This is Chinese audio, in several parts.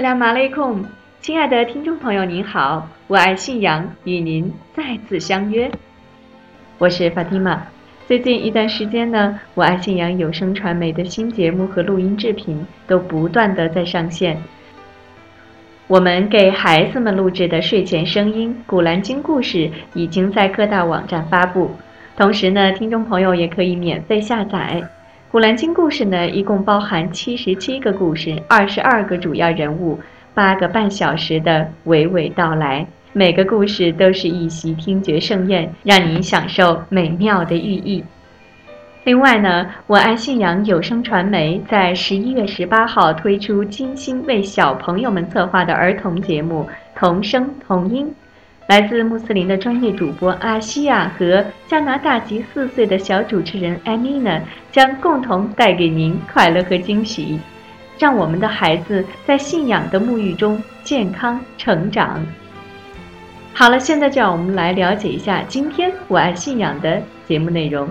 斯拉马雷控，亲爱的听众朋友，您好，我爱信仰与您再次相约，我是法蒂玛。最近一段时间呢，我爱信仰有声传媒的新节目和录音制品都不断的在上线。我们给孩子们录制的睡前声音《古兰经》故事已经在各大网站发布，同时呢，听众朋友也可以免费下载。《古兰经》故事呢，一共包含七十七个故事，二十二个主要人物，八个半小时的娓娓道来。每个故事都是一席听觉盛宴，让您享受美妙的寓意。另外呢，我爱信仰有声传媒在十一月十八号推出精心为小朋友们策划的儿童节目《童声童音》。来自穆斯林的专业主播阿西亚和加拿大籍四岁的小主持人艾米娜将共同带给您快乐和惊喜，让我们的孩子在信仰的沐浴中健康成长。好了，现在就让我们来了解一下今天我爱信仰的节目内容。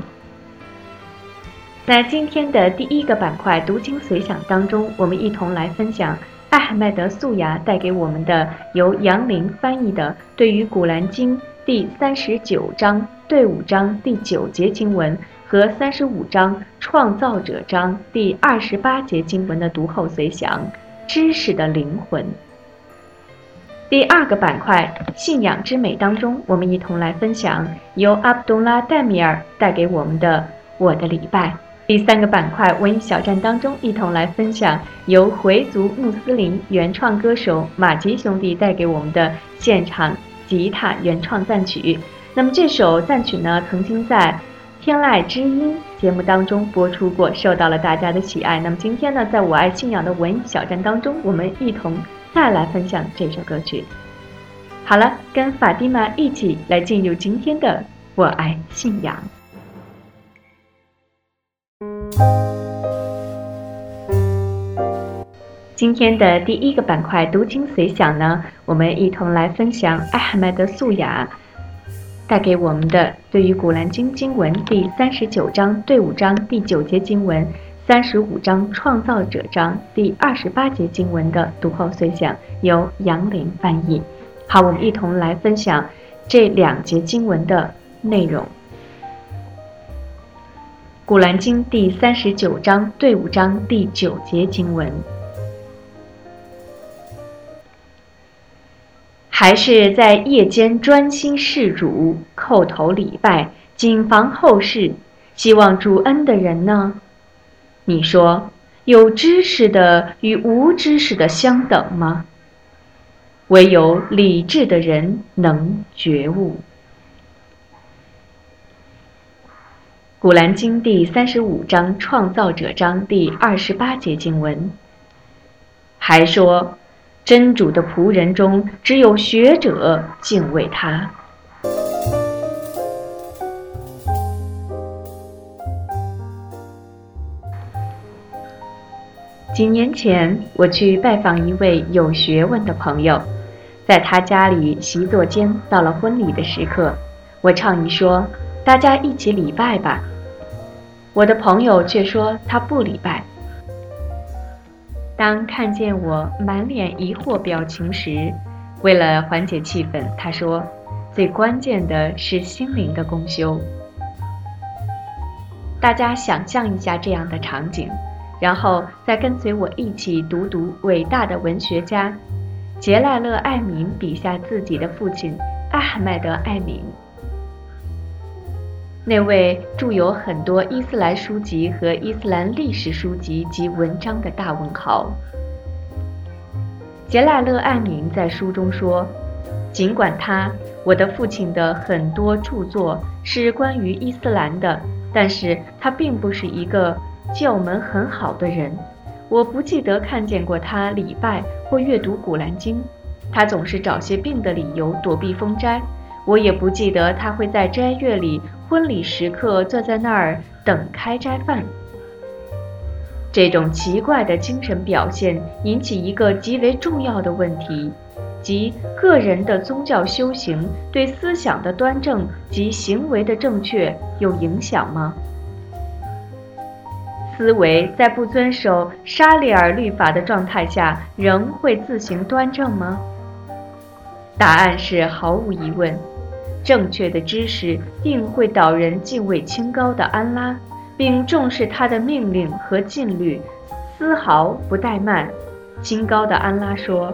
在今天的第一个板块“读经随想”当中，我们一同来分享。艾海迈德·素雅带给我们的由杨林翻译的对于《古兰经》第三十九章第五章第九节经文和三十五章创造者章第二十八节经文的读后随想，知识的灵魂。第二个板块“信仰之美”当中，我们一同来分享由阿卜杜拉·戴米尔带给我们的我的礼拜。第三个板块文艺小站当中，一同来分享由回族穆斯林原创歌手马吉兄弟带给我们的现场吉他原创赞曲。那么这首赞曲呢，曾经在《天籁之音》节目当中播出过，受到了大家的喜爱。那么今天呢，在我爱信仰的文艺小站当中，我们一同再来分享这首歌曲。好了，跟法蒂玛一起来进入今天的我爱信仰。今天的第一个板块“读经随想”呢，我们一同来分享艾哈迈德·素雅带给我们的对于《古兰经》经文第三十九章对五章第九节经文、三十五章创造者章第二十八节经文的读后随想，由杨林翻译。好，我们一同来分享这两节经文的内容。《古兰经》第三十九章对五章第九节经文，还是在夜间专心事主、叩头礼拜、谨防后事、希望主恩的人呢？你说，有知识的与无知识的相等吗？唯有理智的人能觉悟。《古兰经》第三十五章创造者章第二十八节经文，还说，真主的仆人中只有学者敬畏他。几年前，我去拜访一位有学问的朋友，在他家里习作间，到了婚礼的时刻，我倡议说。大家一起礼拜吧。我的朋友却说他不礼拜。当看见我满脸疑惑表情时，为了缓解气氛，他说：“最关键的是心灵的公修。”大家想象一下这样的场景，然后再跟随我一起读读伟大的文学家杰赖勒·艾敏笔下自己的父亲阿哈迈德·艾敏。那位著有很多伊斯兰书籍和伊斯兰历史书籍及文章的大文豪杰拉勒·艾敏在书中说：“尽管他，我的父亲的很多著作是关于伊斯兰的，但是他并不是一个教门很好的人，我不记得看见过他礼拜或阅读《古兰经》。他总是找些病的理由躲避封斋。我也不记得他会在斋月里、婚礼时刻坐在那儿等开斋饭。这种奇怪的精神表现引起一个极为重要的问题，即个人的宗教修行对思想的端正及行为的正确有影响吗？思维在不遵守沙利尔律法的状态下，仍会自行端正吗？答案是毫无疑问。正确的知识定会导人敬畏清高的安拉，并重视他的命令和禁律，丝毫不怠慢。清高的安拉说：“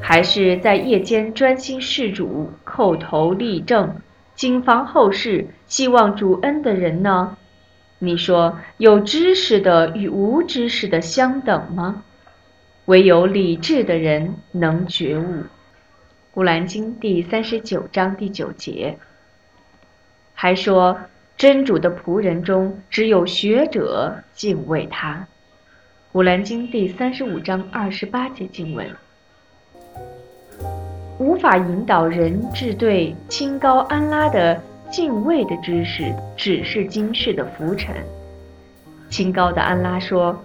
还是在夜间专心事主，叩头立正，谨防后事，希望主恩的人呢？你说有知识的与无知识的相等吗？唯有理智的人能觉悟。”《古兰经》第三十九章第九节，还说真主的仆人中只有学者敬畏他。《古兰经》第三十五章二十八节经文，无法引导人至对清高安拉的敬畏的知识，只是今世的浮尘。清高的安拉说：“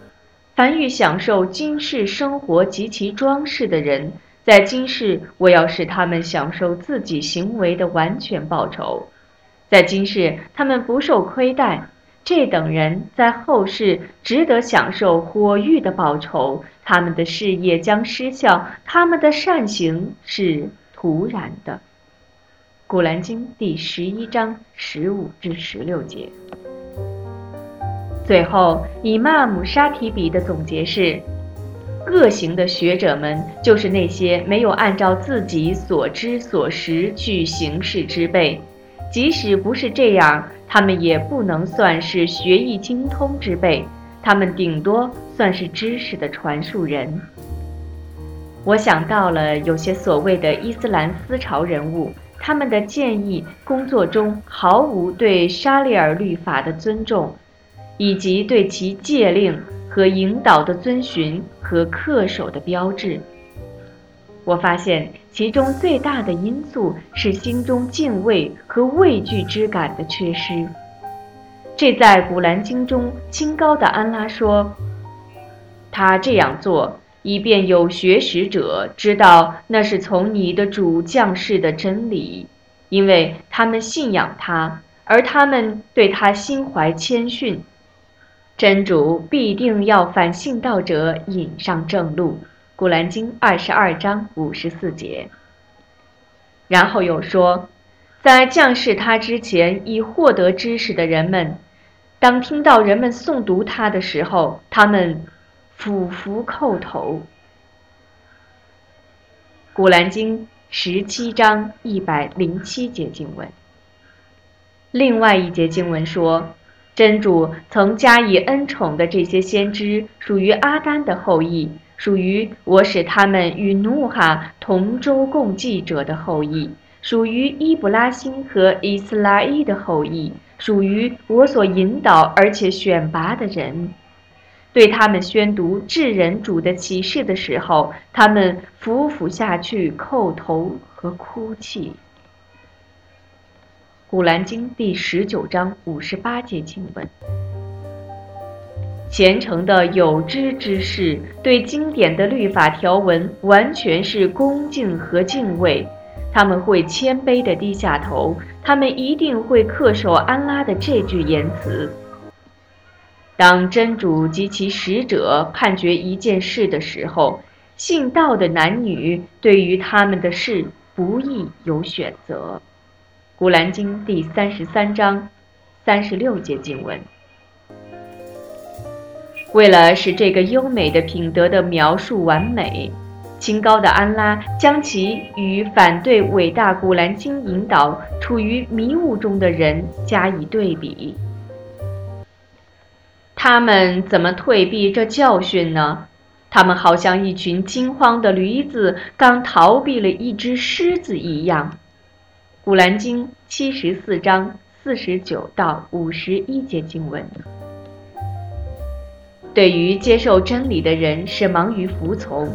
凡欲享受今世生活及其装饰的人。”在今世，我要使他们享受自己行为的完全报酬；在今世，他们不受亏待。这等人在后世值得享受火狱的报酬。他们的事业将失效，他们的善行是徒然的。《古兰经》第十一章十五至十六节。最后，以玛姆沙提比的总结是。恶行的学者们，就是那些没有按照自己所知所识去行事之辈。即使不是这样，他们也不能算是学艺精通之辈，他们顶多算是知识的传述人。我想到了有些所谓的伊斯兰思潮人物，他们的建议工作中毫无对沙利尔律法的尊重，以及对其戒令。和引导的遵循和恪守的标志，我发现其中最大的因素是心中敬畏和畏惧之感的缺失。这在古兰经中，清高的安拉说：“他这样做，以便有学识者知道那是从你的主降世的真理，因为他们信仰他，而他们对他心怀谦逊。”真主必定要反信道者引上正路，《古兰经》二十二章五十四节。然后又说，在降世他之前已获得知识的人们，当听到人们诵读他的时候，他们俯伏叩头。《古兰经》十七章一百零七节经文。另外一节经文说。真主曾加以恩宠的这些先知，属于阿丹的后裔，属于我使他们与努哈同舟共济者的后裔，属于伊布拉辛和伊斯拉伊的后裔，属于我所引导而且选拔的人。对他们宣读至人主的启示的时候，他们俯伏下去叩头和哭泣。《古兰经》第十九章五十八节经文：虔诚的有知之士对经典的律法条文完全是恭敬和敬畏，他们会谦卑地低下头，他们一定会恪守安拉的这句言辞。当真主及其使者判决一件事的时候，信道的男女对于他们的事不易有选择。《古兰经》第三十三章三十六节经文。为了使这个优美的品德的描述完美，清高的安拉将其与反对伟大《古兰经》引导、处于迷雾中的人加以对比。他们怎么退避这教训呢？他们好像一群惊慌的驴子刚逃避了一只狮子一样。古兰经七十四章四十九到五十一节经文。对于接受真理的人是忙于服从，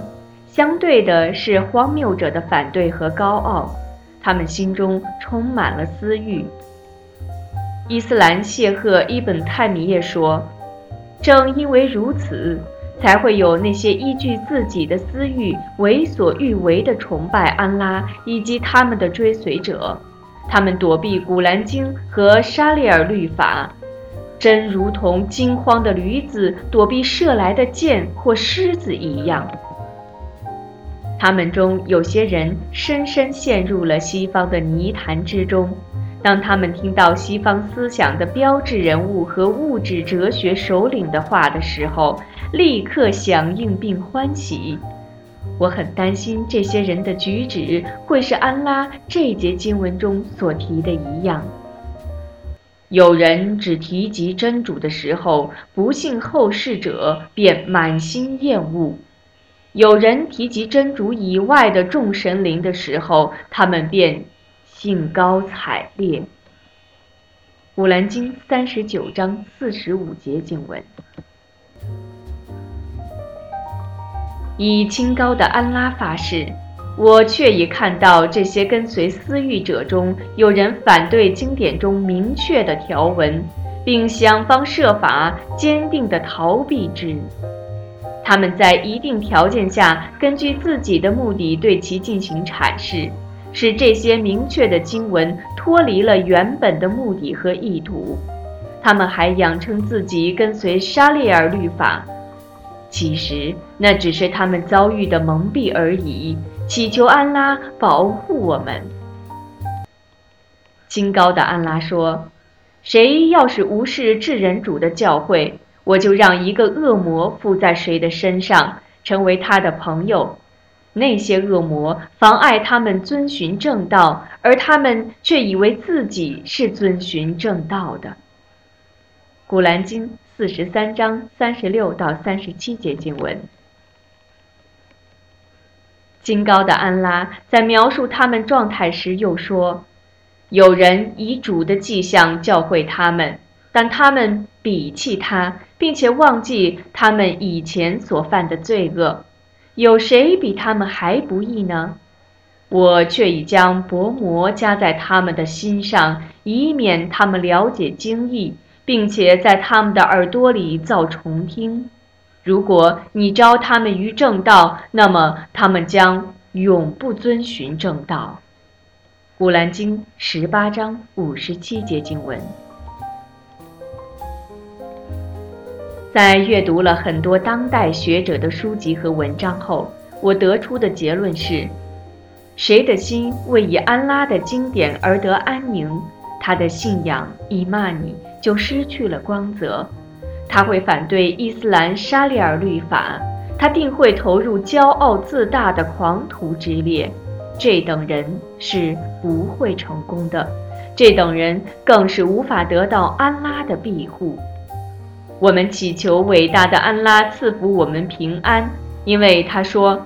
相对的是荒谬者的反对和高傲，他们心中充满了私欲。伊斯兰谢赫伊本泰米耶说：“正因为如此，才会有那些依据自己的私欲为所欲为的崇拜安拉以及他们的追随者，他们躲避古兰经和沙利尔律法。”真如同惊慌的驴子躲避射来的箭或狮子一样。他们中有些人深深陷入了西方的泥潭之中。当他们听到西方思想的标志人物和物质哲学首领的话的时候，立刻响应并欢喜。我很担心这些人的举止会是安拉这节经文中所提的一样。有人只提及真主的时候，不幸后世者便满心厌恶；有人提及真主以外的众神灵的时候，他们便兴高采烈。古兰经三十九章四十五节经文：以清高的安拉发誓。我却已看到这些跟随私欲者中有人反对经典中明确的条文，并想方设法坚定地逃避之。他们在一定条件下，根据自己的目的对其进行阐释，使这些明确的经文脱离了原本的目的和意图。他们还仰称自己跟随沙利尔律法，其实那只是他们遭遇的蒙蔽而已。祈求安拉保护我们。清高的安拉说：“谁要是无视至人主的教诲，我就让一个恶魔附在谁的身上，成为他的朋友。那些恶魔妨碍他们遵循正道，而他们却以为自己是遵循正道的。”古兰经四十三章三十六到三十七节经文。金高的安拉在描述他们状态时又说：“有人以主的迹象教诲他们，但他们鄙弃他，并且忘记他们以前所犯的罪恶。有谁比他们还不义呢？我却已将薄膜加在他们的心上，以免他们了解经义，并且在他们的耳朵里造重听。”如果你招他们于正道，那么他们将永不遵循正道。古兰经十八章五十七节经文。在阅读了很多当代学者的书籍和文章后，我得出的结论是：谁的心为以安拉的经典而得安宁，他的信仰伊玛尼就失去了光泽。他会反对伊斯兰沙利尔律法，他定会投入骄傲自大的狂徒之列。这等人是不会成功的，这等人更是无法得到安拉的庇护。我们祈求伟大的安拉赐福我们平安，因为他说：“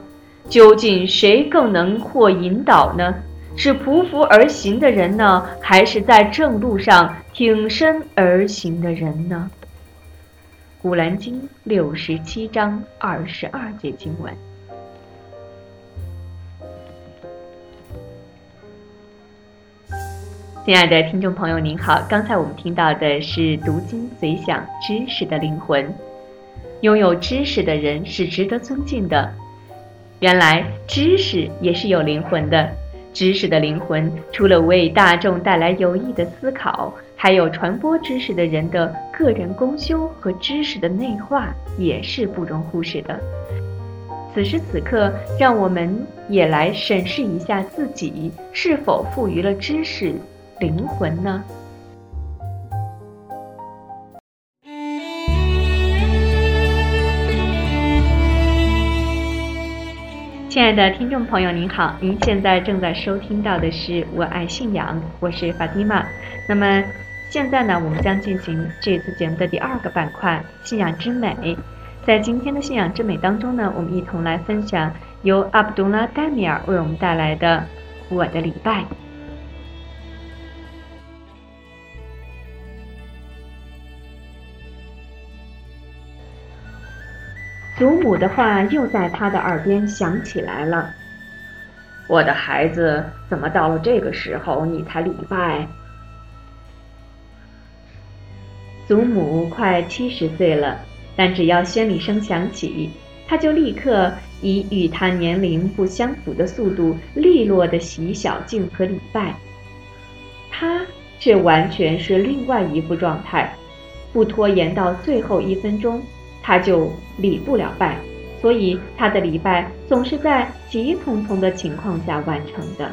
究竟谁更能获引导呢？是匍匐而行的人呢，还是在正路上挺身而行的人呢？”古兰经六十七章二十二节经文。亲爱的听众朋友，您好！刚才我们听到的是读经随想知识的灵魂。拥有知识的人是值得尊敬的。原来知识也是有灵魂的。知识的灵魂，除了为大众带来有益的思考，还有传播知识的人的个人功修和知识的内化，也是不容忽视的。此时此刻，让我们也来审视一下自己是否赋予了知识灵魂呢？亲爱的听众朋友，您好，您现在正在收听到的是《我爱信仰》，我是法蒂玛。那么现在呢，我们将进行这次节目的第二个板块——信仰之美。在今天的信仰之美当中呢，我们一同来分享由阿卜杜拉·戴米尔为我们带来的《我的礼拜》。祖母的话又在他的耳边响起来了：“我的孩子，怎么到了这个时候你才礼拜？”祖母快七十岁了，但只要宣礼声响起，他就立刻以与他年龄不相符的速度利落地洗小净和礼拜。他却完全是另外一副状态，不拖延到最后一分钟，他就礼不了拜，所以他的礼拜总是在急匆匆的情况下完成的。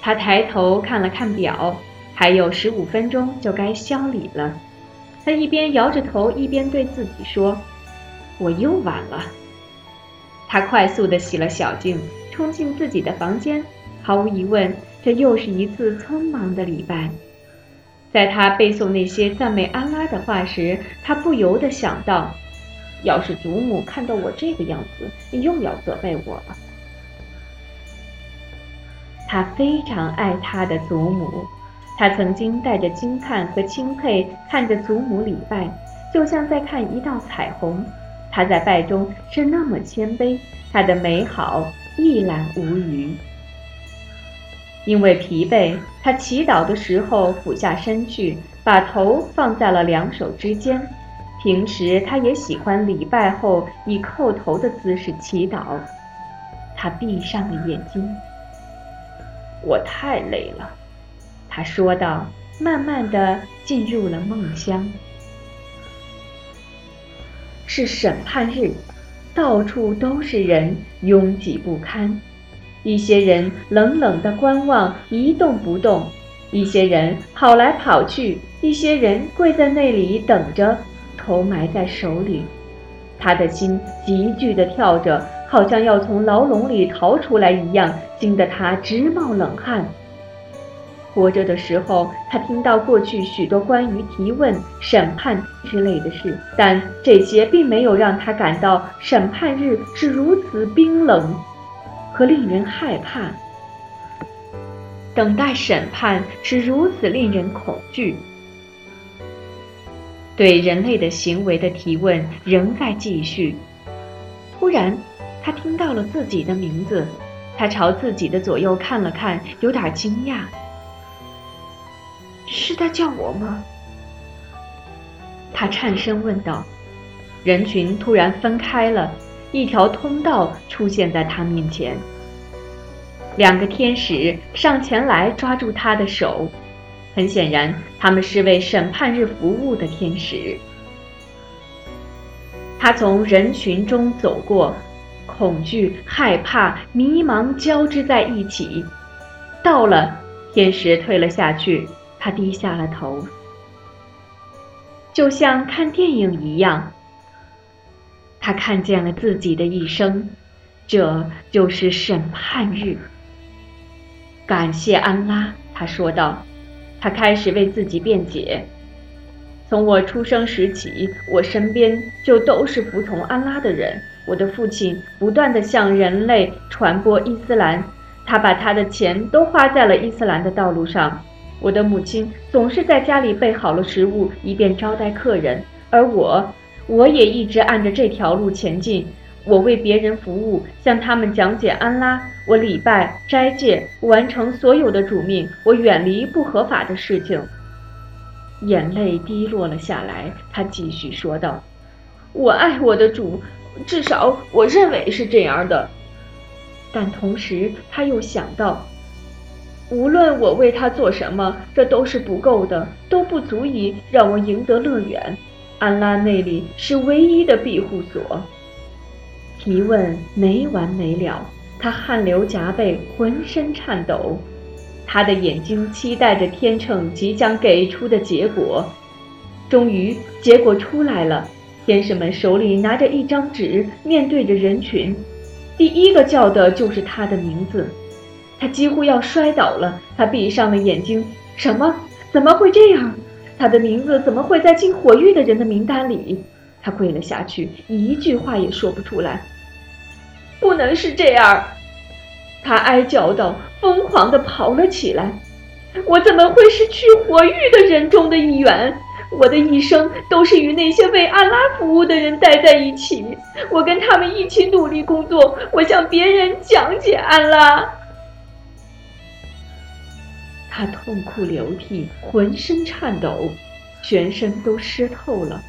他抬头看了看表，还有十五分钟就该消礼了。他一边摇着头，一边对自己说：“我又晚了。”他快速地洗了小净，冲进自己的房间。毫无疑问，这又是一次匆忙的礼拜。在他背诵那些赞美安拉的话时，他不由得想到：要是祖母看到我这个样子，又要责备我了。他非常爱他的祖母。他曾经带着惊叹和钦佩看着祖母礼拜，就像在看一道彩虹。他在拜中是那么谦卑，他的美好一览无余。因为疲惫，他祈祷的时候俯下身去，把头放在了两手之间。平时他也喜欢礼拜后以叩头的姿势祈祷。他闭上了眼睛。我太累了。他说道，慢慢的进入了梦乡。是审判日，到处都是人，拥挤不堪。一些人冷冷的观望，一动不动；一些人跑来跑去；一些人跪在那里等着，头埋在手里。他的心急剧的跳着，好像要从牢笼里逃出来一样，惊得他直冒冷汗。活着的时候，他听到过去许多关于提问、审判之类的事，但这些并没有让他感到审判日是如此冰冷和令人害怕。等待审判是如此令人恐惧。对人类的行为的提问仍在继续。突然，他听到了自己的名字，他朝自己的左右看了看，有点惊讶。是在叫我吗？他颤声问道。人群突然分开了，一条通道出现在他面前。两个天使上前来抓住他的手，很显然，他们是为审判日服务的天使。他从人群中走过，恐惧、害怕、迷茫交织在一起。到了，天使退了下去。他低下了头，就像看电影一样。他看见了自己的一生，这就是审判日。感谢安拉，他说道。他开始为自己辩解。从我出生时起，我身边就都是服从安拉的人。我的父亲不断地向人类传播伊斯兰，他把他的钱都花在了伊斯兰的道路上。我的母亲总是在家里备好了食物，以便招待客人，而我，我也一直按着这条路前进。我为别人服务，向他们讲解安拉，我礼拜、斋戒，完成所有的主命，我远离不合法的事情。眼泪滴落了下来，他继续说道：“我爱我的主，至少我认为是这样的。”但同时，他又想到。无论我为他做什么，这都是不够的，都不足以让我赢得乐园。安拉那里是唯一的庇护所。提问没完没了，他汗流浃背，浑身颤抖，他的眼睛期待着天秤即将给出的结果。终于，结果出来了。天使们手里拿着一张纸，面对着人群，第一个叫的就是他的名字。他几乎要摔倒了，他闭上了眼睛。什么？怎么会这样？他的名字怎么会在进火狱的人的名单里？他跪了下去，一句话也说不出来。不能是这样！他哀叫道，疯狂地跑了起来。我怎么会是去火狱的人中的一员？我的一生都是与那些为安拉服务的人待在一起，我跟他们一起努力工作，我向别人讲解安拉。他痛哭流涕，浑身颤抖，全身都湿透了。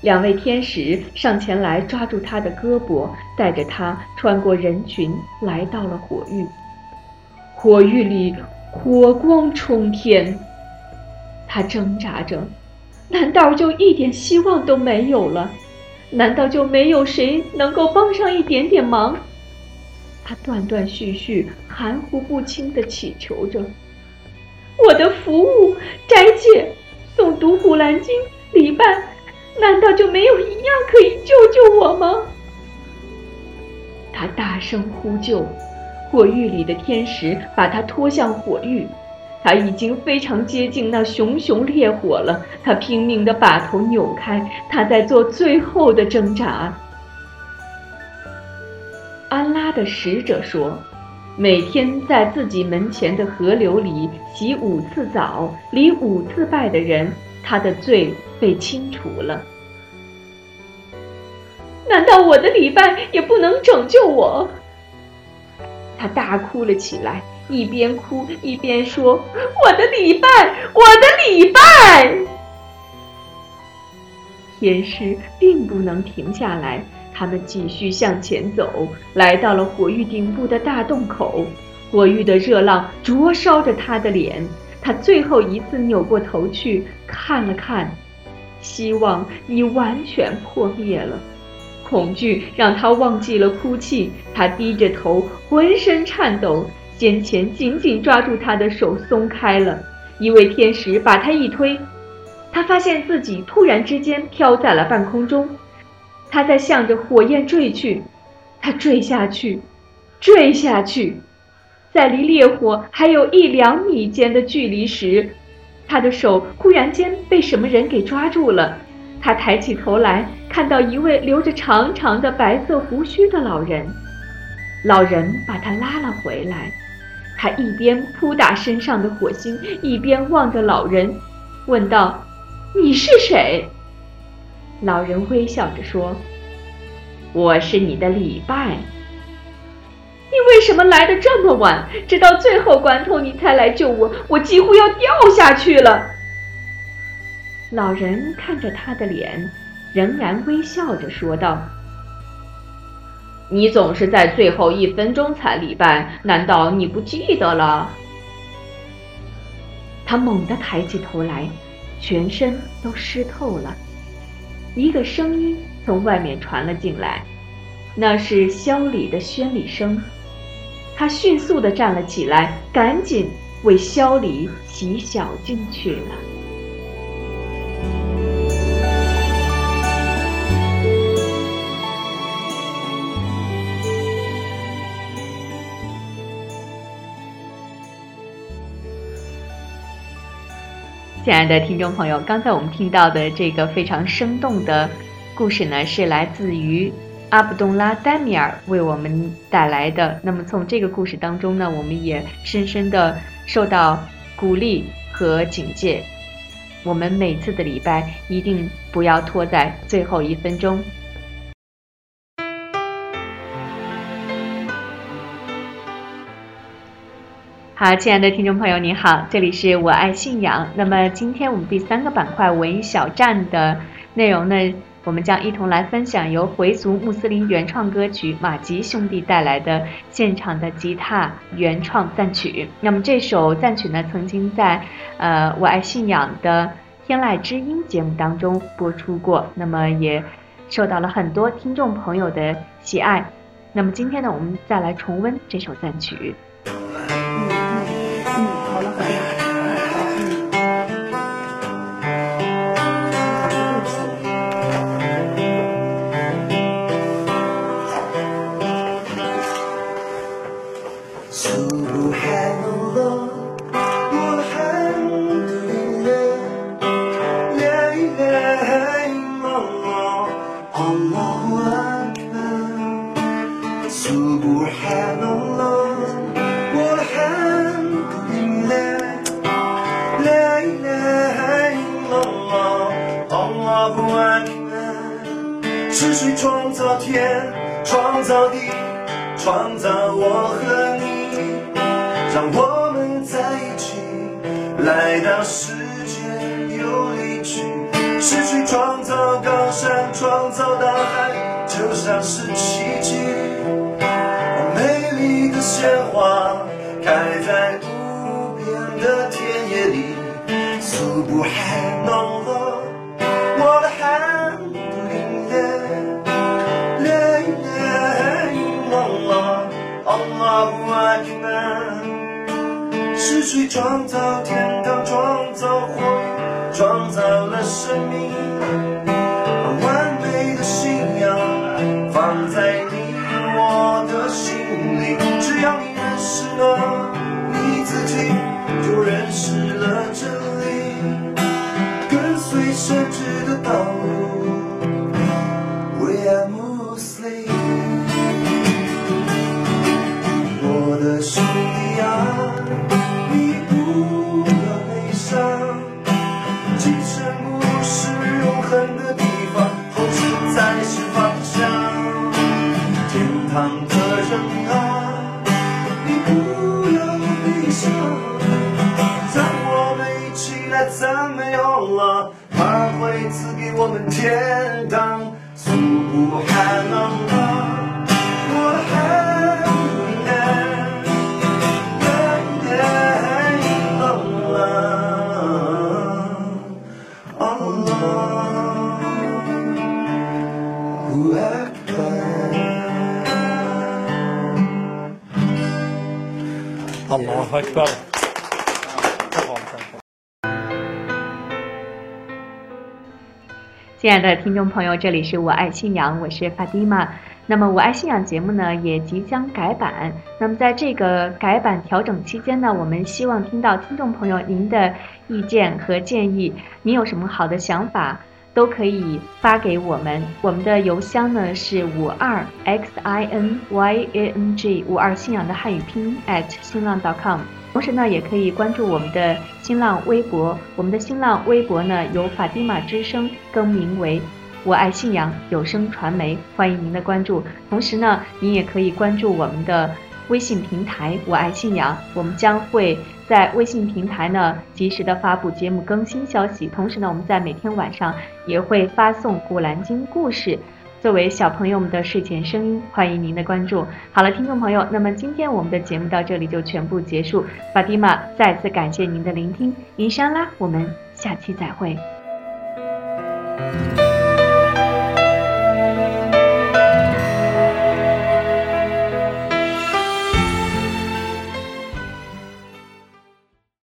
两位天使上前来抓住他的胳膊，带着他穿过人群，来到了火域。火域里火光冲天，他挣扎着，难道就一点希望都没有了？难道就没有谁能够帮上一点点忙？他断断续续、含糊不清地祈求着：“我的服务、斋戒、诵读古兰经、礼拜。”难道就没有一样可以救救我吗？他大声呼救，火狱里的天使把他拖向火狱，他已经非常接近那熊熊烈火了。他拼命地把头扭开，他在做最后的挣扎。安拉的使者说：“每天在自己门前的河流里洗五次澡，礼五次拜的人，他的罪。”被清除了，难道我的礼拜也不能拯救我？他大哭了起来，一边哭一边说：“我的礼拜，我的礼拜！”天师并不能停下来，他们继续向前走，来到了火域顶部的大洞口。火域的热浪灼烧着他的脸，他最后一次扭过头去看了看。希望已完全破灭了，恐惧让他忘记了哭泣。他低着头，浑身颤抖。先前紧紧抓住他的手松开了，一位天使把他一推，他发现自己突然之间飘在了半空中。他在向着火焰坠去，他坠下去，坠下去，在离烈火还有一两米间的距离时。他的手忽然间被什么人给抓住了，他抬起头来，看到一位留着长长的白色胡须的老人。老人把他拉了回来，他一边扑打身上的火星，一边望着老人，问道：“你是谁？”老人微笑着说：“我是你的礼拜。”你为什么来的这么晚？直到最后关头你才来救我，我几乎要掉下去了。老人看着他的脸，仍然微笑着说道：“你总是在最后一分钟才礼拜，难道你不记得了？”他猛地抬起头来，全身都湿透了。一个声音从外面传了进来，那是萧里的宣礼声。他迅速地站了起来，赶紧为萧李洗小径去了。亲爱的听众朋友，刚才我们听到的这个非常生动的故事呢，是来自于。阿卜杜拉·丹米尔为我们带来的。那么，从这个故事当中呢，我们也深深的受到鼓励和警戒。我们每次的礼拜一定不要拖在最后一分钟。好，亲爱的听众朋友，你好，这里是我爱信仰。那么，今天我们第三个板块文艺小站的内容呢？我们将一同来分享由回族穆斯林原创歌曲马吉兄弟带来的现场的吉他原创赞曲。那么这首赞曲呢，曾经在呃我爱信仰的天籁之音节目当中播出过，那么也受到了很多听众朋友的喜爱。那么今天呢，我们再来重温这首赞曲。创造天怎么又冷了他会赐给我们天堂呜喔喔 hello 啊我的好姑娘 yeah you are my 亲爱的听众朋友，这里是我爱信仰，我是法蒂玛。那么我爱信仰节目呢也即将改版。那么在这个改版调整期间呢，我们希望听到听众朋友您的意见和建议。您有什么好的想法，都可以发给我们。我们的邮箱呢是五二 x i n y a n g 五二信仰的汉语拼音 at 新浪 .com。同时呢，也可以关注我们的新浪微博。我们的新浪微博呢由法蒂玛之声更名为“我爱信仰有声传媒”，欢迎您的关注。同时呢，您也可以关注我们的微信平台“我爱信仰”，我们将会在微信平台呢及时的发布节目更新消息。同时呢，我们在每天晚上也会发送《古兰经》故事。作为小朋友们的睡前声音，欢迎您的关注。好了，听众朋友，那么今天我们的节目到这里就全部结束。法蒂玛再次感谢您的聆听，伊莎拉，我们下期再会。